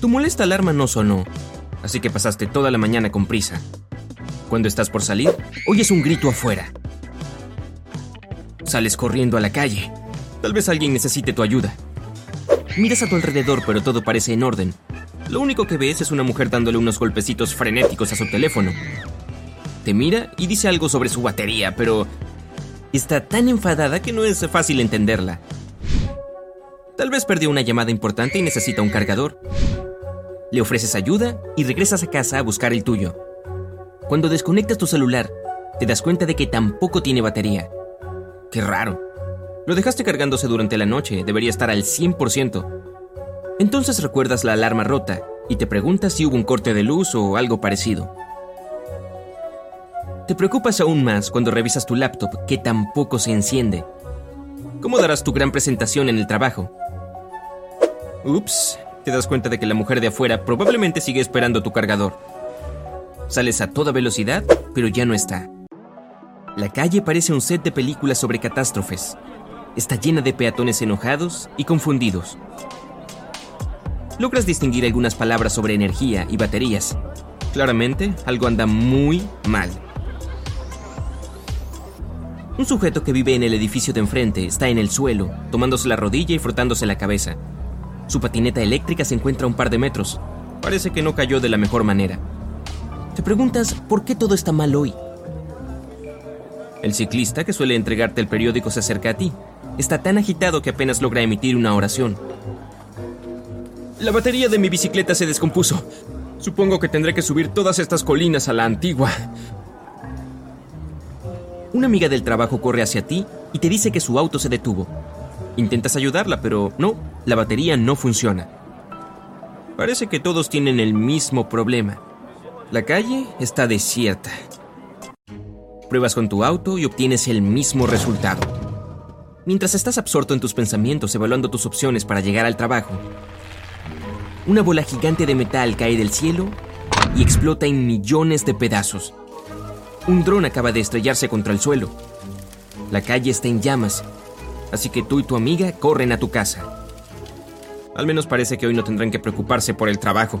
Tu molesta alarma no sonó, así que pasaste toda la mañana con prisa. Cuando estás por salir, oyes un grito afuera. Sales corriendo a la calle. Tal vez alguien necesite tu ayuda. Miras a tu alrededor, pero todo parece en orden. Lo único que ves es una mujer dándole unos golpecitos frenéticos a su teléfono. Te mira y dice algo sobre su batería, pero está tan enfadada que no es fácil entenderla. Tal vez perdió una llamada importante y necesita un cargador le ofreces ayuda y regresas a casa a buscar el tuyo. Cuando desconectas tu celular, te das cuenta de que tampoco tiene batería. Qué raro. Lo dejaste cargándose durante la noche, debería estar al 100%. Entonces recuerdas la alarma rota y te preguntas si hubo un corte de luz o algo parecido. Te preocupas aún más cuando revisas tu laptop que tampoco se enciende. ¿Cómo darás tu gran presentación en el trabajo? Ups, te das cuenta de que la mujer de afuera probablemente sigue esperando tu cargador. Sales a toda velocidad, pero ya no está. La calle parece un set de películas sobre catástrofes. Está llena de peatones enojados y confundidos. Logras distinguir algunas palabras sobre energía y baterías. Claramente, algo anda muy mal. Un sujeto que vive en el edificio de enfrente está en el suelo, tomándose la rodilla y frotándose la cabeza. Su patineta eléctrica se encuentra a un par de metros. Parece que no cayó de la mejor manera. Te preguntas por qué todo está mal hoy. El ciclista que suele entregarte el periódico se acerca a ti. Está tan agitado que apenas logra emitir una oración. La batería de mi bicicleta se descompuso. Supongo que tendré que subir todas estas colinas a la antigua. Una amiga del trabajo corre hacia ti y te dice que su auto se detuvo. Intentas ayudarla, pero no, la batería no funciona. Parece que todos tienen el mismo problema. La calle está desierta. Pruebas con tu auto y obtienes el mismo resultado. Mientras estás absorto en tus pensamientos evaluando tus opciones para llegar al trabajo, una bola gigante de metal cae del cielo y explota en millones de pedazos. Un dron acaba de estrellarse contra el suelo. La calle está en llamas así que tú y tu amiga corren a tu casa. Al menos parece que hoy no tendrán que preocuparse por el trabajo.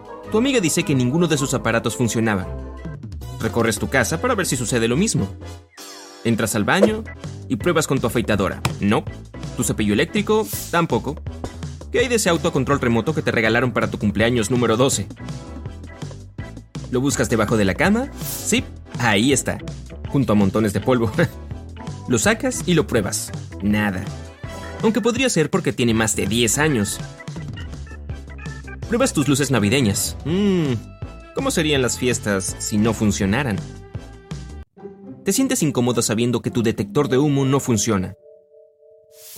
Tu amiga dice que ninguno de sus aparatos funcionaba. Recorres tu casa para ver si sucede lo mismo. Entras al baño y pruebas con tu afeitadora. No. Tu cepillo eléctrico, tampoco. ¿Qué hay de ese auto a control remoto que te regalaron para tu cumpleaños número 12? ¿Lo buscas debajo de la cama? Sí, ahí está, junto a montones de polvo. lo sacas y lo pruebas. Nada. Aunque podría ser porque tiene más de 10 años. Pruebas tus luces navideñas. Mmm, ¿cómo serían las fiestas si no funcionaran? Te sientes incómodo sabiendo que tu detector de humo no funciona.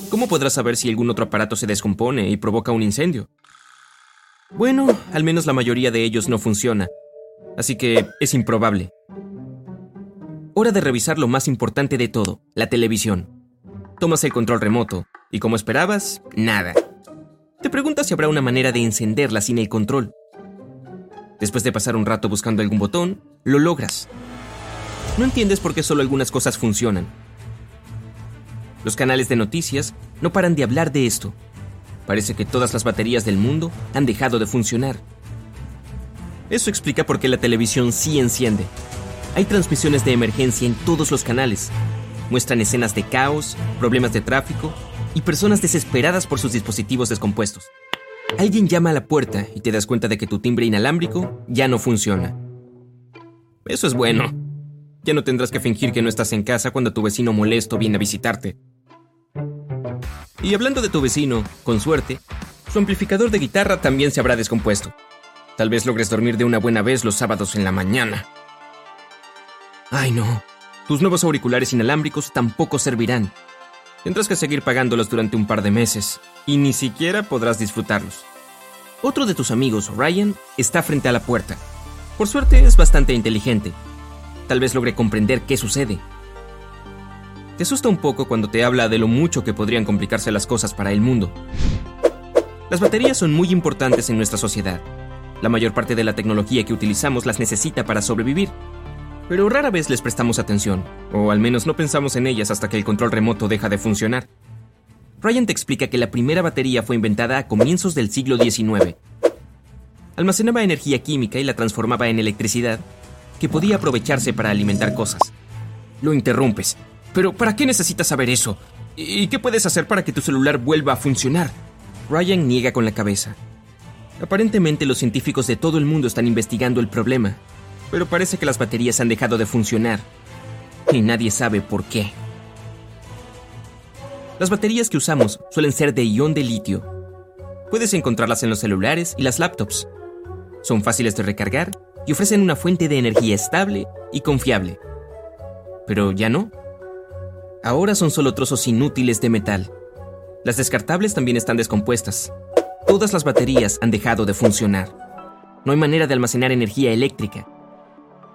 ¿Cómo podrás saber si algún otro aparato se descompone y provoca un incendio? Bueno, al menos la mayoría de ellos no funciona, así que es improbable. Hora de revisar lo más importante de todo, la televisión. Tomas el control remoto, y como esperabas, nada. Te preguntas si habrá una manera de encenderla sin el control. Después de pasar un rato buscando algún botón, lo logras. No entiendes por qué solo algunas cosas funcionan. Los canales de noticias no paran de hablar de esto. Parece que todas las baterías del mundo han dejado de funcionar. Eso explica por qué la televisión sí enciende. Hay transmisiones de emergencia en todos los canales. Muestran escenas de caos, problemas de tráfico y personas desesperadas por sus dispositivos descompuestos. Alguien llama a la puerta y te das cuenta de que tu timbre inalámbrico ya no funciona. Eso es bueno. Ya no tendrás que fingir que no estás en casa cuando tu vecino molesto viene a visitarte. Y hablando de tu vecino, con suerte, su amplificador de guitarra también se habrá descompuesto. Tal vez logres dormir de una buena vez los sábados en la mañana. Ay no, tus nuevos auriculares inalámbricos tampoco servirán. Tendrás que seguir pagándolos durante un par de meses y ni siquiera podrás disfrutarlos. Otro de tus amigos, Ryan, está frente a la puerta. Por suerte es bastante inteligente. Tal vez logre comprender qué sucede. Te asusta un poco cuando te habla de lo mucho que podrían complicarse las cosas para el mundo. Las baterías son muy importantes en nuestra sociedad. La mayor parte de la tecnología que utilizamos las necesita para sobrevivir, pero rara vez les prestamos atención, o al menos no pensamos en ellas hasta que el control remoto deja de funcionar. Ryan te explica que la primera batería fue inventada a comienzos del siglo XIX. Almacenaba energía química y la transformaba en electricidad, que podía aprovecharse para alimentar cosas. Lo interrumpes. Pero ¿para qué necesitas saber eso? ¿Y qué puedes hacer para que tu celular vuelva a funcionar? Ryan niega con la cabeza. Aparentemente los científicos de todo el mundo están investigando el problema, pero parece que las baterías han dejado de funcionar y nadie sabe por qué. Las baterías que usamos suelen ser de ion de litio. Puedes encontrarlas en los celulares y las laptops. Son fáciles de recargar y ofrecen una fuente de energía estable y confiable. Pero ya no. Ahora son solo trozos inútiles de metal. Las descartables también están descompuestas. Todas las baterías han dejado de funcionar. No hay manera de almacenar energía eléctrica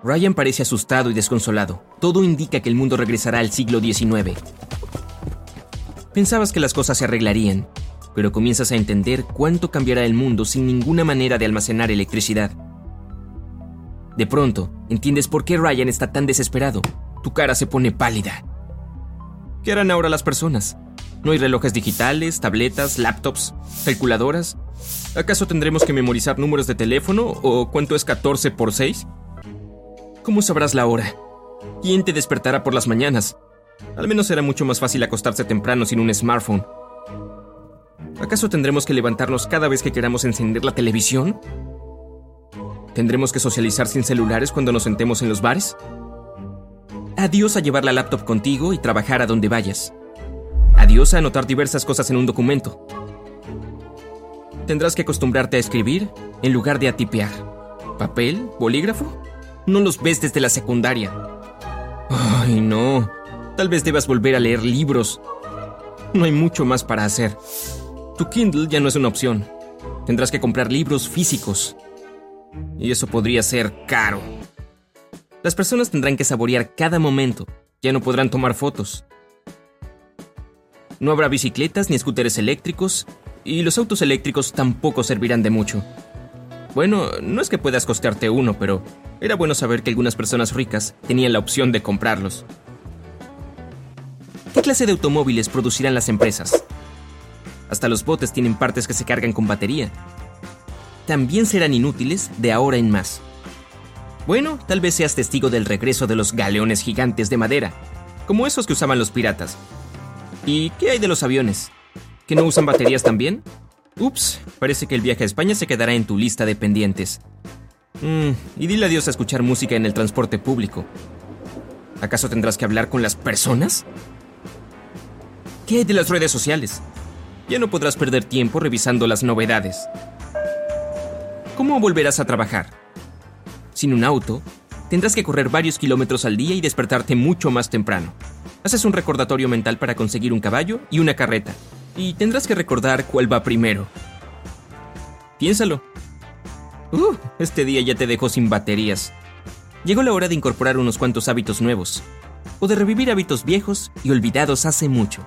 Ryan parece asustado y desconsolado. Todo indica que el mundo regresará al siglo XIX. Pensabas que las cosas se arreglarían, pero comienzas a entender cuánto cambiará el mundo sin ninguna manera de almacenar electricidad. De pronto, entiendes por qué Ryan está tan desesperado. Tu cara se pone pálida. ¿Qué harán ahora las personas? ¿No hay relojes digitales, tabletas, laptops, calculadoras? ¿Acaso tendremos que memorizar números de teléfono o cuánto es 14 por 6? ¿Cómo sabrás la hora? ¿Quién te despertará por las mañanas? Al menos será mucho más fácil acostarse temprano sin un smartphone. ¿Acaso tendremos que levantarnos cada vez que queramos encender la televisión? ¿Tendremos que socializar sin celulares cuando nos sentemos en los bares? Adiós a llevar la laptop contigo y trabajar a donde vayas. Adiós a anotar diversas cosas en un documento. Tendrás que acostumbrarte a escribir en lugar de a tipear. ¿Papel? ¿Bolígrafo? No los ves desde la secundaria. Ay, no. Tal vez debas volver a leer libros. No hay mucho más para hacer. Tu Kindle ya no es una opción. Tendrás que comprar libros físicos. Y eso podría ser caro. Las personas tendrán que saborear cada momento. Ya no podrán tomar fotos. No habrá bicicletas ni scooters eléctricos, y los autos eléctricos tampoco servirán de mucho. Bueno, no es que puedas costearte uno, pero era bueno saber que algunas personas ricas tenían la opción de comprarlos. ¿Qué clase de automóviles producirán las empresas? Hasta los botes tienen partes que se cargan con batería. También serán inútiles de ahora en más. Bueno, tal vez seas testigo del regreso de los galeones gigantes de madera, como esos que usaban los piratas. ¿Y qué hay de los aviones? ¿Que no usan baterías también? Ups, parece que el viaje a España se quedará en tu lista de pendientes. Mm, y dile adiós a escuchar música en el transporte público. ¿Acaso tendrás que hablar con las personas? ¿Qué hay de las redes sociales? Ya no podrás perder tiempo revisando las novedades. ¿Cómo volverás a trabajar? Sin un auto, tendrás que correr varios kilómetros al día y despertarte mucho más temprano. Haces un recordatorio mental para conseguir un caballo y una carreta, y tendrás que recordar cuál va primero. Piénsalo. Uh, este día ya te dejó sin baterías. Llegó la hora de incorporar unos cuantos hábitos nuevos, o de revivir hábitos viejos y olvidados hace mucho.